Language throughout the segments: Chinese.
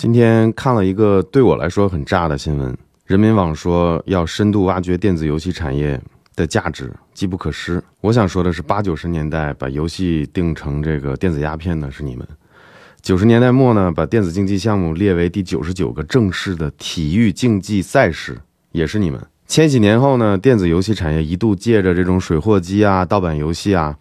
今天看了一个对我来说很炸的新闻，人民网说要深度挖掘电子游戏产业的价值，机不可失。我想说的是，八九十年代把游戏定成这个电子鸦片的是你们；九十年代末呢，把电子竞技项目列为第九十九个正式的体育竞技赛事，也是你们。千禧年后呢，电子游戏产业一度借着这种水货机啊、盗版游戏啊。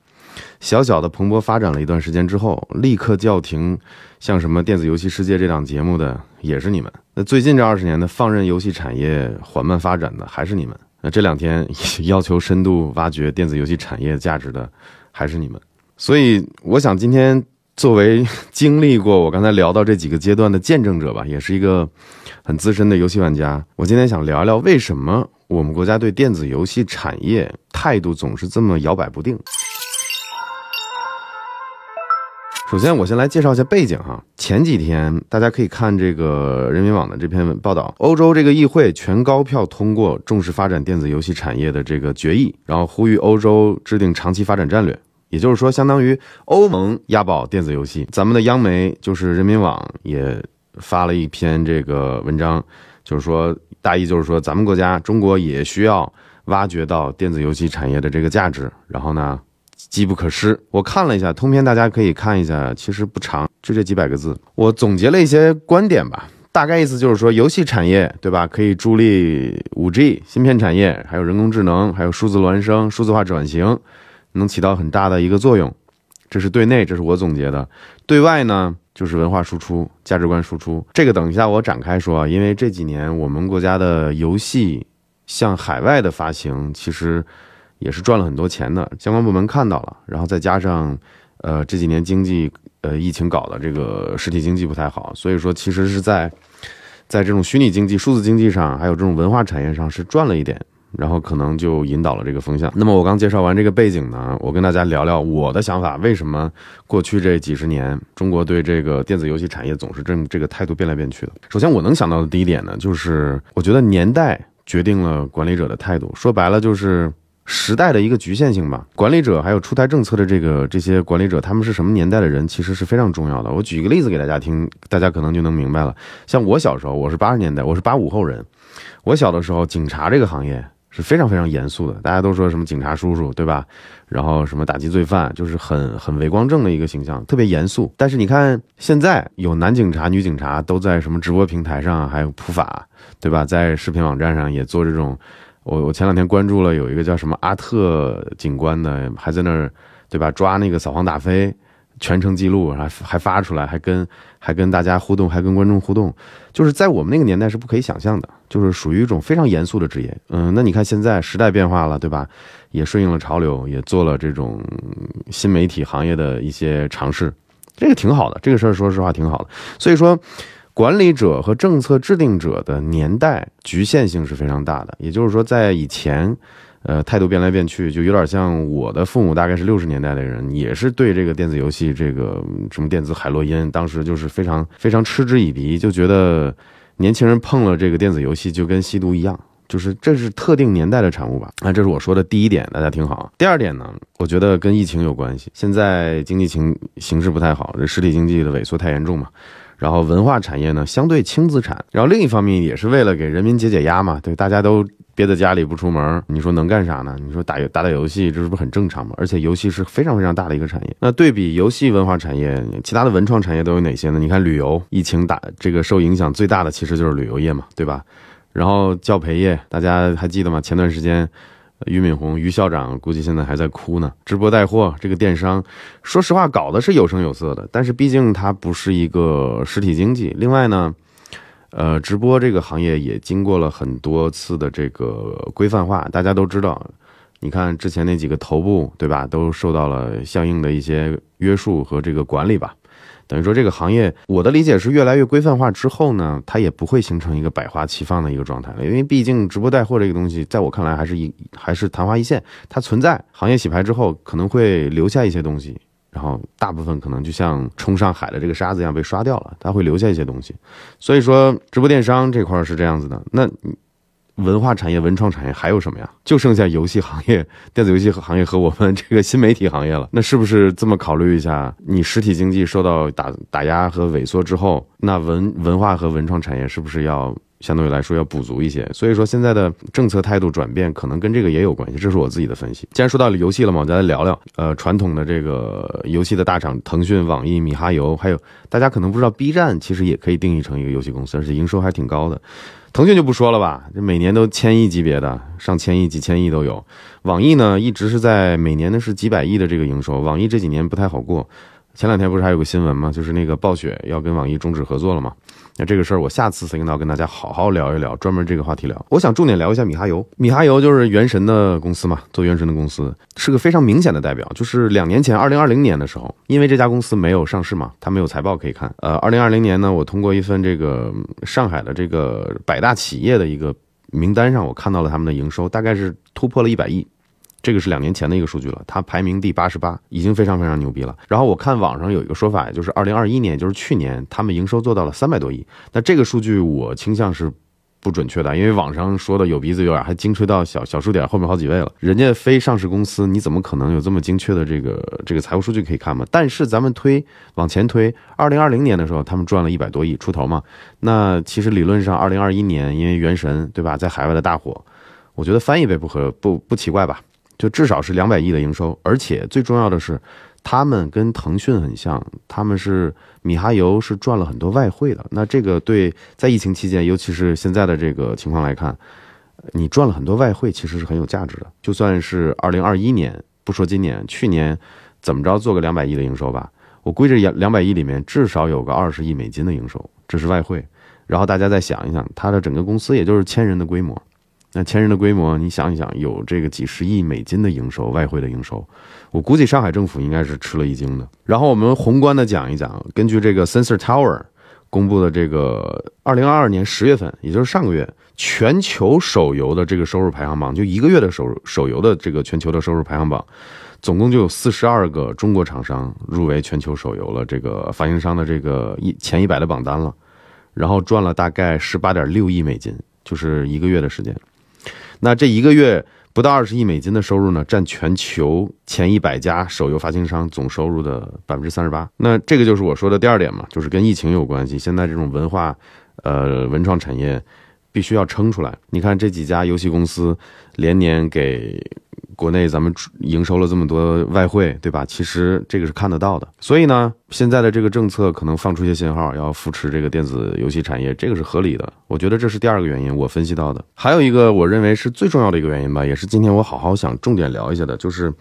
小小的蓬勃发展了一段时间之后，立刻叫停，像什么《电子游戏世界》这档节目的也是你们。那最近这二十年的放任游戏产业缓慢发展的还是你们。那这两天要求深度挖掘电子游戏产业价值的还是你们。所以，我想今天作为 经历过我刚才聊到这几个阶段的见证者吧，也是一个很资深的游戏玩家，我今天想聊聊为什么我们国家对电子游戏产业态度总是这么摇摆不定。首先，我先来介绍一下背景哈。前几天大家可以看这个人民网的这篇报道，欧洲这个议会全高票通过重视发展电子游戏产业的这个决议，然后呼吁欧洲制定长期发展战略。也就是说，相当于欧盟押宝电子游戏。咱们的央媒就是人民网也发了一篇这个文章，就是说大意就是说，咱们国家中国也需要挖掘到电子游戏产业的这个价值。然后呢？机不可失。我看了一下通篇，大家可以看一下，其实不长，就这几百个字。我总结了一些观点吧，大概意思就是说，游戏产业对吧，可以助力五 G 芯片产业，还有人工智能，还有数字孪生、数字化转型，能起到很大的一个作用。这是对内，这是我总结的。对外呢，就是文化输出、价值观输出。这个等一下我展开说啊，因为这几年我们国家的游戏向海外的发行，其实。也是赚了很多钱的，相关部门看到了，然后再加上，呃，这几年经济，呃，疫情搞的这个实体经济不太好，所以说其实是在，在这种虚拟经济、数字经济上，还有这种文化产业上是赚了一点，然后可能就引导了这个风向。那么我刚介绍完这个背景呢，我跟大家聊聊我的想法，为什么过去这几十年中国对这个电子游戏产业总是这这个态度变来变去的？首先我能想到的第一点呢，就是我觉得年代决定了管理者的态度，说白了就是。时代的一个局限性吧，管理者还有出台政策的这个这些管理者，他们是什么年代的人，其实是非常重要的。我举一个例子给大家听，大家可能就能明白了。像我小时候，我是八十年代，我是八五后人，我小的时候，警察这个行业是非常非常严肃的，大家都说什么警察叔叔，对吧？然后什么打击罪犯，就是很很伪光正的一个形象，特别严肃。但是你看现在有男警察、女警察都在什么直播平台上，还有普法，对吧？在视频网站上也做这种。我我前两天关注了有一个叫什么阿特警官的，还在那儿，对吧？抓那个扫黄打非，全程记录，还还发出来，还跟还跟大家互动，还跟观众互动，就是在我们那个年代是不可以想象的，就是属于一种非常严肃的职业。嗯，那你看现在时代变化了，对吧？也顺应了潮流，也做了这种新媒体行业的一些尝试，这个挺好的，这个事儿说实话挺好的。所以说。管理者和政策制定者的年代局限性是非常大的，也就是说，在以前，呃，态度变来变去，就有点像我的父母，大概是六十年代的人，也是对这个电子游戏，这个什么电子海洛因，当时就是非常非常嗤之以鼻，就觉得年轻人碰了这个电子游戏就跟吸毒一样，就是这是特定年代的产物吧。那这是我说的第一点，大家听好。第二点呢，我觉得跟疫情有关系，现在经济情形势不太好，这实体经济的萎缩太严重嘛。然后文化产业呢，相对轻资产。然后另一方面也是为了给人民解解压嘛，对，大家都憋在家里不出门，你说能干啥呢？你说打打打游戏，这是不是很正常嘛？而且游戏是非常非常大的一个产业。那对比游戏文化产业，其他的文创产业都有哪些呢？你看旅游，疫情打这个受影响最大的其实就是旅游业嘛，对吧？然后教培业，大家还记得吗？前段时间。俞敏洪，俞校长估计现在还在哭呢。直播带货这个电商，说实话搞的是有声有色的，但是毕竟它不是一个实体经济。另外呢，呃，直播这个行业也经过了很多次的这个规范化，大家都知道。你看之前那几个头部，对吧，都受到了相应的一些约束和这个管理吧。等于说这个行业，我的理解是越来越规范化之后呢，它也不会形成一个百花齐放的一个状态了。因为毕竟直播带货这个东西，在我看来还是一 还是昙花一现，它存在。行业洗牌之后，可能会留下一些东西，然后大部分可能就像冲上海的这个沙子一样被刷掉了，它会留下一些东西。所以说，直播电商这块是这样子的。那文化产业、文创产业还有什么呀？就剩下游戏行业、电子游戏行业和我们这个新媒体行业了。那是不是这么考虑一下？你实体经济受到打打压和萎缩之后，那文文化和文创产业是不是要？相对来说要补足一些，所以说现在的政策态度转变可能跟这个也有关系，这是我自己的分析。既然说到了游戏了嘛，我再来聊聊，呃，传统的这个游戏的大厂，腾讯、网易、米哈游，还有大家可能不知道，B 站其实也可以定义成一个游戏公司，而且营收还挺高的。腾讯就不说了吧，这每年都千亿级别的，上千亿、几千亿都有。网易呢，一直是在每年的是几百亿的这个营收，网易这几年不太好过。前两天不是还有个新闻吗？就是那个暴雪要跟网易终止合作了嘛？那这个事儿我下次再跟大家好好聊一聊，专门这个话题聊。我想重点聊一下米哈游。米哈游就是原神的公司嘛，做原神的公司是个非常明显的代表。就是两年前，二零二零年的时候，因为这家公司没有上市嘛，它没有财报可以看。呃，二零二零年呢，我通过一份这个上海的这个百大企业的一个名单上，我看到了他们的营收大概是突破了一百亿。这个是两年前的一个数据了，它排名第八十八，已经非常非常牛逼了。然后我看网上有一个说法，就是二零二一年，就是去年，他们营收做到了三百多亿。那这个数据我倾向是不准确的，因为网上说的有鼻子有眼，还精确到小小数点后面好几位了。人家非上市公司，你怎么可能有这么精确的这个这个财务数据可以看嘛？但是咱们推往前推，二零二零年的时候，他们赚了一百多亿出头嘛。那其实理论上，二零二一年因为原神对吧，在海外的大火，我觉得翻一倍不合不不奇怪吧？就至少是两百亿的营收，而且最重要的是，他们跟腾讯很像，他们是米哈游是赚了很多外汇的。那这个对在疫情期间，尤其是现在的这个情况来看，你赚了很多外汇，其实是很有价值的。就算是二零二一年，不说今年，去年怎么着做个两百亿的营收吧，我估计两两百亿里面至少有个二十亿美金的营收，这是外汇。然后大家再想一想，它的整个公司也就是千人的规模。那千人的规模，你想一想，有这个几十亿美金的营收，外汇的营收，我估计上海政府应该是吃了一惊的。然后我们宏观的讲一讲，根据这个 Sensor Tower 公布的这个二零二二年十月份，也就是上个月，全球手游的这个收入排行榜，就一个月的手手游的这个全球的收入排行榜，总共就有四十二个中国厂商入围全球手游了这个发行商的这个一前一百的榜单了，然后赚了大概十八点六亿美金，就是一个月的时间。那这一个月不到二十亿美金的收入呢，占全球前一百家手游发行商总收入的百分之三十八。那这个就是我说的第二点嘛，就是跟疫情有关系。现在这种文化，呃，文创产业必须要撑出来。你看这几家游戏公司连年给。国内咱们营收了这么多外汇，对吧？其实这个是看得到的。所以呢，现在的这个政策可能放出一些信号，要扶持这个电子游戏产业，这个是合理的。我觉得这是第二个原因，我分析到的。还有一个，我认为是最重要的一个原因吧，也是今天我好好想重点聊一下的，就是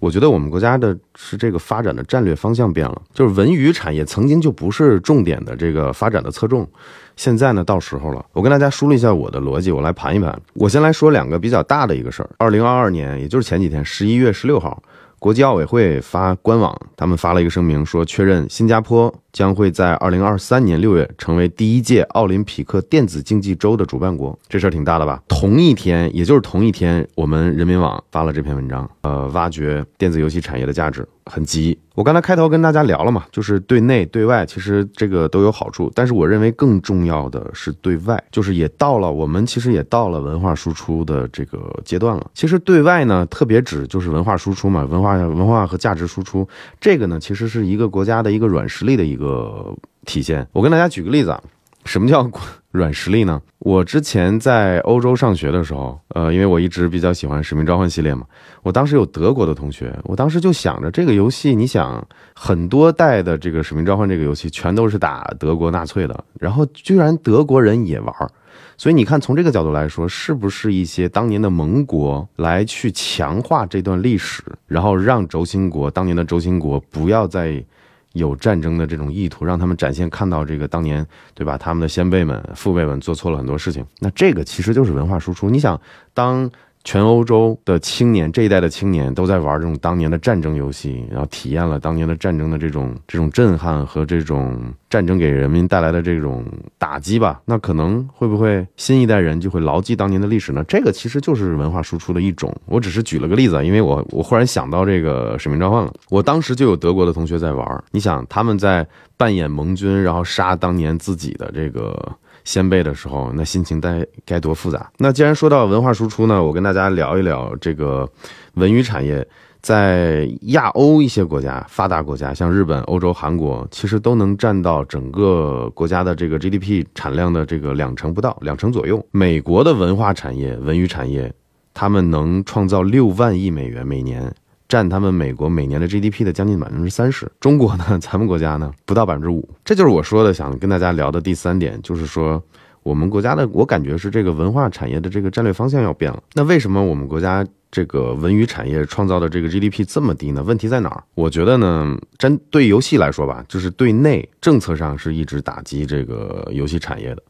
我觉得我们国家的是这个发展的战略方向变了，就是文娱产业曾经就不是重点的这个发展的侧重。现在呢，到时候了。我跟大家梳理一下我的逻辑，我来盘一盘。我先来说两个比较大的一个事儿。二零二二年，也就是前几天，十一月十六号，国际奥委会发官网，他们发了一个声明，说确认新加坡将会在二零二三年六月成为第一届奥林匹克电子竞技周的主办国。这事儿挺大的吧？同一天，也就是同一天，我们人民网发了这篇文章，呃，挖掘电子游戏产业的价值。很急，我刚才开头跟大家聊了嘛，就是对内对外，其实这个都有好处。但是我认为更重要的是对外，就是也到了我们其实也到了文化输出的这个阶段了。其实对外呢，特别指就是文化输出嘛，文化文化和价值输出，这个呢其实是一个国家的一个软实力的一个个体现。我跟大家举个例子啊。什么叫软实力呢？我之前在欧洲上学的时候，呃，因为我一直比较喜欢《使命召唤》系列嘛，我当时有德国的同学，我当时就想着这个游戏，你想很多代的这个《使命召唤》这个游戏全都是打德国纳粹的，然后居然德国人也玩儿，所以你看从这个角度来说，是不是一些当年的盟国来去强化这段历史，然后让轴心国当年的轴心国不要再。有战争的这种意图，让他们展现看到这个当年，对吧？他们的先辈们、父辈们做错了很多事情，那这个其实就是文化输出。你想，当全欧洲的青年这一代的青年都在玩这种当年的战争游戏，然后体验了当年的战争的这种这种震撼和这种战争给人民带来的这种打击吧，那可能会不会新一代人就会牢记当年的历史呢？这个其实就是文化输出的一种。我只是举了个例子，因为我我忽然想到这个使命召唤了。我当时就有德国的同学在玩，你想他们在扮演盟军，然后杀当年自己的这个先辈的时候，那心情该该多复杂。那既然说到文化输出呢，我跟大家聊一聊这个文娱产业。在亚欧一些国家，发达国家，像日本、欧洲、韩国，其实都能占到整个国家的这个 GDP 产量的这个两成不到，两成左右。美国的文化产业、文娱产业，他们能创造六万亿美元每年，占他们美国每年的 GDP 的将近百分之三十。中国呢，咱们国家呢，不到百分之五。这就是我说的，想跟大家聊的第三点，就是说我们国家的，我感觉是这个文化产业的这个战略方向要变了。那为什么我们国家？这个文娱产业创造的这个 GDP 这么低呢？问题在哪儿？我觉得呢，针对游戏来说吧，就是对内政策上是一直打击这个游戏产业的，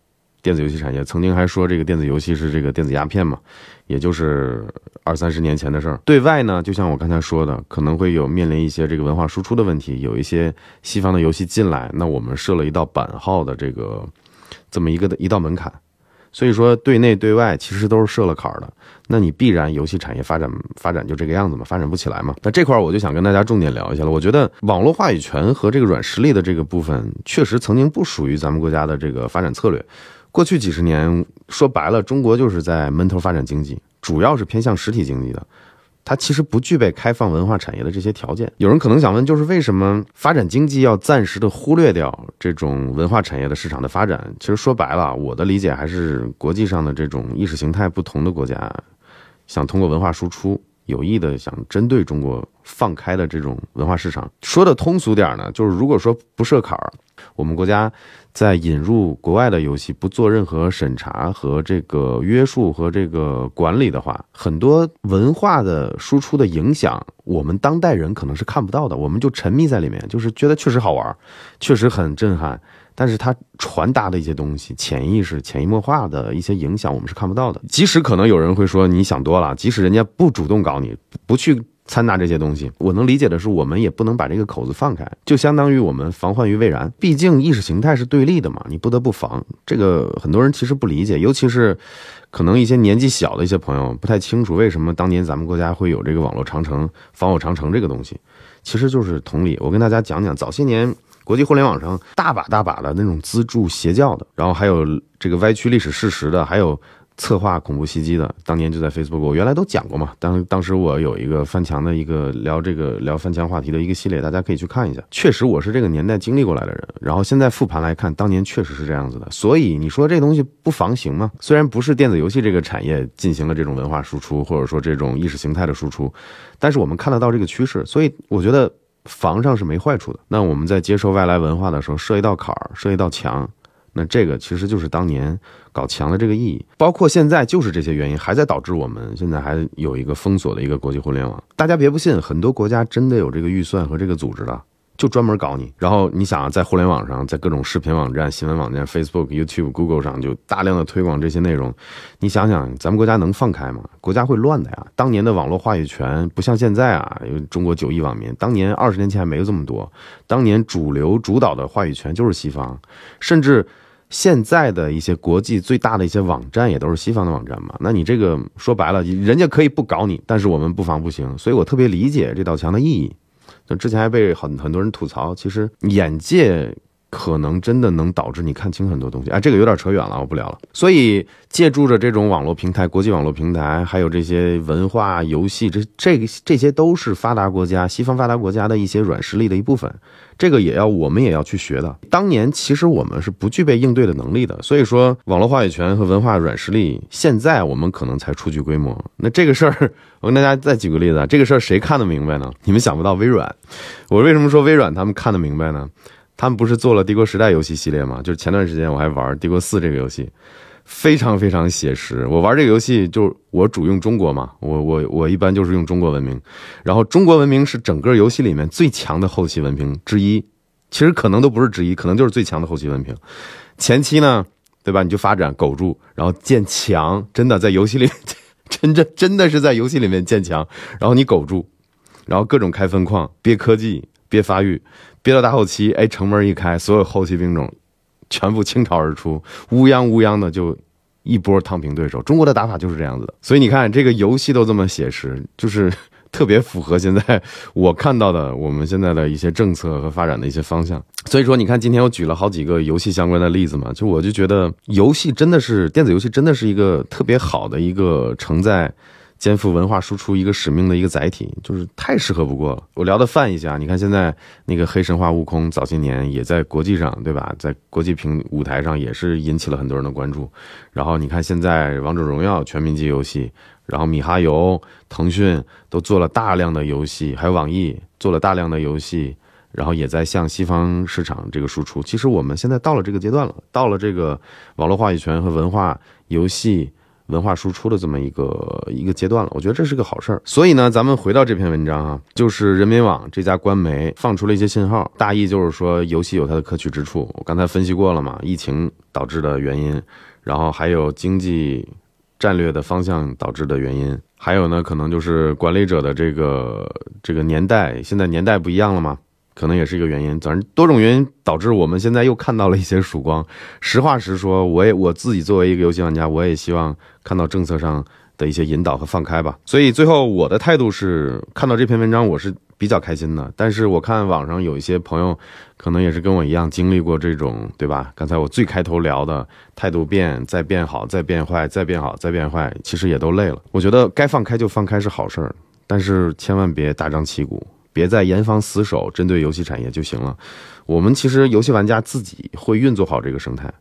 电子游戏产业曾经还说这个电子游戏是这个电子鸦片嘛，也就是二三十年前的事儿。对外呢，就像我刚才说的，可能会有面临一些这个文化输出的问题，有一些西方的游戏进来，那我们设了一道版号的这个这么一个的一道门槛。所以说，对内对外其实都是设了坎儿的，那你必然游戏产业发展发展就这个样子嘛，发展不起来嘛。那这块儿我就想跟大家重点聊一下了。我觉得网络话语权和这个软实力的这个部分，确实曾经不属于咱们国家的这个发展策略。过去几十年，说白了，中国就是在闷头发展经济，主要是偏向实体经济的。它其实不具备开放文化产业的这些条件。有人可能想问，就是为什么发展经济要暂时的忽略掉这种文化产业的市场的发展？其实说白了，我的理解还是国际上的这种意识形态不同的国家，想通过文化输出，有意的想针对中国放开的这种文化市场。说的通俗点呢，就是如果说不设坎儿，我们国家。在引入国外的游戏不做任何审查和这个约束和这个管理的话，很多文化的输出的影响，我们当代人可能是看不到的。我们就沉迷在里面，就是觉得确实好玩，确实很震撼。但是它传达的一些东西，潜意识、潜移默化的一些影响，我们是看不到的。即使可能有人会说你想多了，即使人家不主动搞你，不去。掺杂这些东西，我能理解的是，我们也不能把这个口子放开，就相当于我们防患于未然。毕竟意识形态是对立的嘛，你不得不防。这个很多人其实不理解，尤其是可能一些年纪小的一些朋友不太清楚，为什么当年咱们国家会有这个网络长城、防火长城这个东西，其实就是同理。我跟大家讲讲，早些年国际互联网上大把大把的那种资助邪教的，然后还有这个歪曲历史事实的，还有。策划恐怖袭击的，当年就在 Facebook，我原来都讲过嘛。当当时我有一个翻墙的一个聊这个聊翻墙话题的一个系列，大家可以去看一下。确实我是这个年代经历过来的人，然后现在复盘来看，当年确实是这样子的。所以你说这东西不防行吗？虽然不是电子游戏这个产业进行了这种文化输出，或者说这种意识形态的输出，但是我们看得到这个趋势，所以我觉得防上是没坏处的。那我们在接受外来文化的时候，设一道坎儿，设一道墙。那这个其实就是当年搞强的这个意义，包括现在就是这些原因还在导致我们现在还有一个封锁的一个国际互联网。大家别不信，很多国家真的有这个预算和这个组织的。就专门搞你，然后你想在互联网上，在各种视频网站、新闻网站、Facebook、YouTube、Google 上就大量的推广这些内容，你想想，咱们国家能放开吗？国家会乱的呀。当年的网络话语权不像现在啊，因为中国九亿网民，当年二十年前还没有这么多。当年主流主导的话语权就是西方，甚至现在的一些国际最大的一些网站也都是西方的网站嘛。那你这个说白了，人家可以不搞你，但是我们不防不行。所以我特别理解这道墙的意义。就之前还被很很多人吐槽，其实眼界可能真的能导致你看清很多东西。哎，这个有点扯远了，我不聊了。所以借助着这种网络平台、国际网络平台，还有这些文化游戏，这这这些都是发达国家、西方发达国家的一些软实力的一部分。这个也要我们也要去学的。当年其实我们是不具备应对的能力的，所以说网络话语权和文化软实力，现在我们可能才初具规模。那这个事儿，我跟大家再举个例子啊，这个事儿谁看得明白呢？你们想不到微软。我为什么说微软他们看得明白呢？他们不是做了《帝国时代》游戏系列吗？就是前段时间我还玩《帝国四》这个游戏。非常非常写实。我玩这个游戏，就我主用中国嘛，我我我一般就是用中国文明，然后中国文明是整个游戏里面最强的后期文明之一，其实可能都不是之一，可能就是最强的后期文明。前期呢，对吧？你就发展苟住，然后建墙，真的在游戏里面，真真真的是在游戏里面建墙，然后你苟住，然后各种开分矿、憋科技。憋发育，憋到大后期，哎，城门一开，所有后期兵种全部倾巢而出，乌泱乌泱的就一波躺平对手。中国的打法就是这样子的，所以你看这个游戏都这么写实，就是。特别符合现在我看到的我们现在的一些政策和发展的一些方向。所以说，你看今天我举了好几个游戏相关的例子嘛，就我就觉得游戏真的是电子游戏真的是一个特别好的一个承载肩负文化输出一个使命的一个载体，就是太适合不过了。我聊的泛一下，你看现在那个黑神话悟空早些年也在国际上，对吧？在国际平舞台上也是引起了很多人的关注。然后你看现在王者荣耀全民级游戏。然后米哈游、腾讯都做了大量的游戏，还有网易做了大量的游戏，然后也在向西方市场这个输出。其实我们现在到了这个阶段了，到了这个网络话语权和文化游戏文化输出的这么一个一个阶段了。我觉得这是个好事儿。所以呢，咱们回到这篇文章啊，就是人民网这家官媒放出了一些信号，大意就是说游戏有它的可取之处。我刚才分析过了嘛，疫情导致的原因，然后还有经济。战略的方向导致的原因，还有呢，可能就是管理者的这个这个年代，现在年代不一样了嘛，可能也是一个原因。反正多种原因导致我们现在又看到了一些曙光。实话实说，我也我自己作为一个游戏玩家，我也希望看到政策上的一些引导和放开吧。所以最后我的态度是，看到这篇文章，我是。比较开心的，但是我看网上有一些朋友，可能也是跟我一样经历过这种，对吧？刚才我最开头聊的态度变，再变好，再变坏，再变好，再变坏，其实也都累了。我觉得该放开就放开是好事儿，但是千万别大张旗鼓，别再严防死守，针对游戏产业就行了。我们其实游戏玩家自己会运作好这个生态，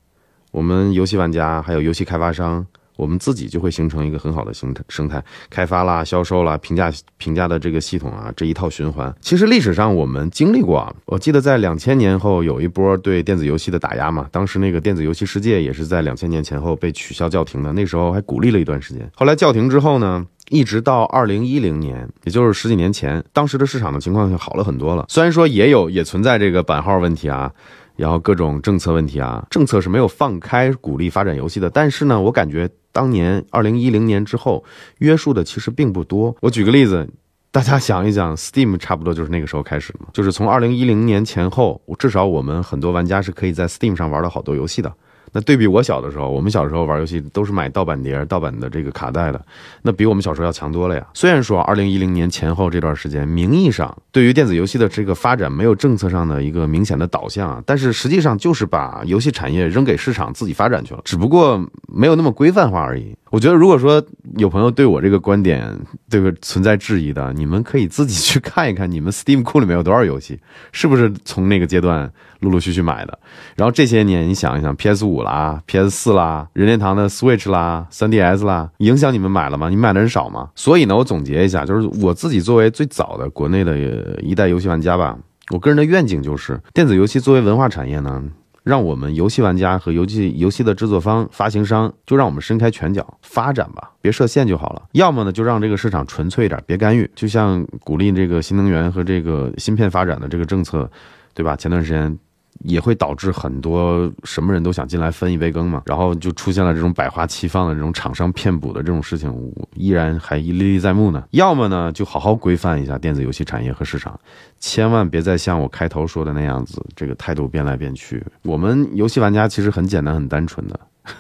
我们游戏玩家还有游戏开发商。我们自己就会形成一个很好的生态生态开发啦、销售啦、评价评价的这个系统啊，这一套循环。其实历史上我们经历过啊，我记得在两千年后有一波对电子游戏的打压嘛，当时那个电子游戏世界也是在两千年前后被取消叫停的，那时候还鼓励了一段时间。后来叫停之后呢，一直到二零一零年，也就是十几年前，当时的市场的情况就好了很多了。虽然说也有也存在这个版号问题啊。然后各种政策问题啊，政策是没有放开鼓励发展游戏的，但是呢，我感觉当年二零一零年之后约束的其实并不多。我举个例子，大家想一想，Steam 差不多就是那个时候开始嘛，就是从二零一零年前后，至少我们很多玩家是可以在 Steam 上玩到好多游戏的。那对比我小的时候，我们小时候玩游戏都是买盗版碟、盗版的这个卡带的，那比我们小时候要强多了呀。虽然说二零一零年前后这段时间，名义上对于电子游戏的这个发展没有政策上的一个明显的导向啊，但是实际上就是把游戏产业扔给市场自己发展去了，只不过没有那么规范化而已。我觉得，如果说有朋友对我这个观点这个存在质疑的，你们可以自己去看一看，你们 Steam 库里面有多少游戏，是不是从那个阶段陆陆续续买的？然后这些年，你想一想，PS 五啦、PS 四啦、任天堂的 Switch 啦、3DS 啦，影响你们买了吗？你买的人少吗？所以呢，我总结一下，就是我自己作为最早的国内的一代游戏玩家吧，我个人的愿景就是，电子游戏作为文化产业呢。让我们游戏玩家和游戏游戏的制作方、发行商，就让我们伸开拳脚发展吧，别设限就好了。要么呢，就让这个市场纯粹一点，别干预。就像鼓励这个新能源和这个芯片发展的这个政策，对吧？前段时间。也会导致很多什么人都想进来分一杯羹嘛，然后就出现了这种百花齐放的这种厂商骗补的这种事情，我依然还历历在目呢。要么呢，就好好规范一下电子游戏产业和市场，千万别再像我开头说的那样子，这个态度变来变去。我们游戏玩家其实很简单、很单纯的，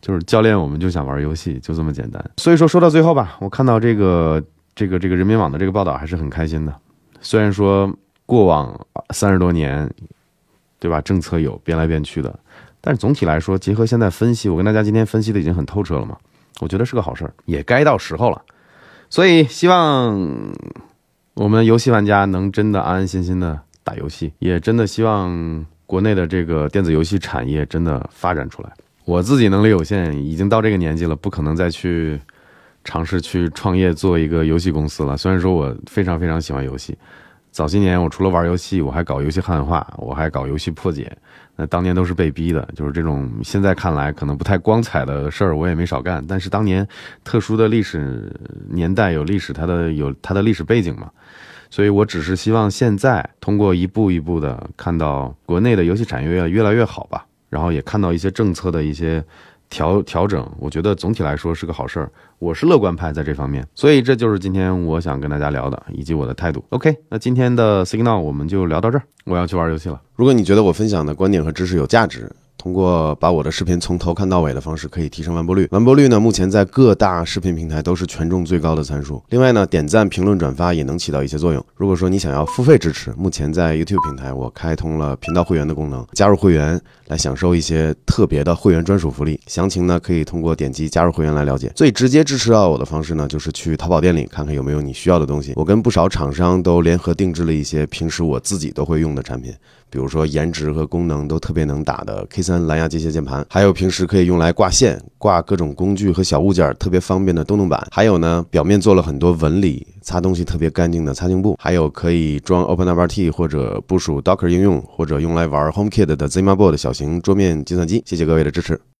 就是教练，我们就想玩游戏，就这么简单。所以说，说到最后吧，我看到这个这个这个人民网的这个报道还是很开心的。虽然说过往三十多年。对吧？政策有变来变去的，但是总体来说，结合现在分析，我跟大家今天分析的已经很透彻了嘛，我觉得是个好事儿，也该到时候了。所以希望我们游戏玩家能真的安安心心的打游戏，也真的希望国内的这个电子游戏产业真的发展出来。我自己能力有限，已经到这个年纪了，不可能再去尝试去创业做一个游戏公司了。虽然说我非常非常喜欢游戏。早些年，我除了玩游戏，我还搞游戏汉化，我还搞游戏破解。那当年都是被逼的，就是这种现在看来可能不太光彩的事儿，我也没少干。但是当年特殊的历史年代有历史，它的有它的历史背景嘛，所以我只是希望现在通过一步一步的看到国内的游戏产业越来越好吧，然后也看到一些政策的一些调调整，我觉得总体来说是个好事儿。我是乐观派在这方面，所以这就是今天我想跟大家聊的，以及我的态度。OK，那今天的 Signal 我们就聊到这儿，我要去玩游戏了。如果你觉得我分享的观点和知识有价值，通过把我的视频从头看到尾的方式，可以提升完播率。完播率呢，目前在各大视频平台都是权重最高的参数。另外呢，点赞、评论、转发也能起到一些作用。如果说你想要付费支持，目前在 YouTube 平台我开通了频道会员的功能，加入会员来享受一些特别的会员专属福利。详情呢，可以通过点击加入会员来了解。最直接支持到我的方式呢，就是去淘宝店里看看有没有你需要的东西。我跟不少厂商都联合定制了一些平时我自己都会用的产品。比如说颜值和功能都特别能打的 K3 蓝牙机械键盘，还有平时可以用来挂线、挂各种工具和小物件特别方便的动动板，还有呢，表面做了很多纹理，擦东西特别干净的擦镜布，还有可以装 OpenWRT 或者部署 Docker 应用，或者用来玩 HomeKit 的 ZimaBoard 小型桌面计算机。谢谢各位的支持。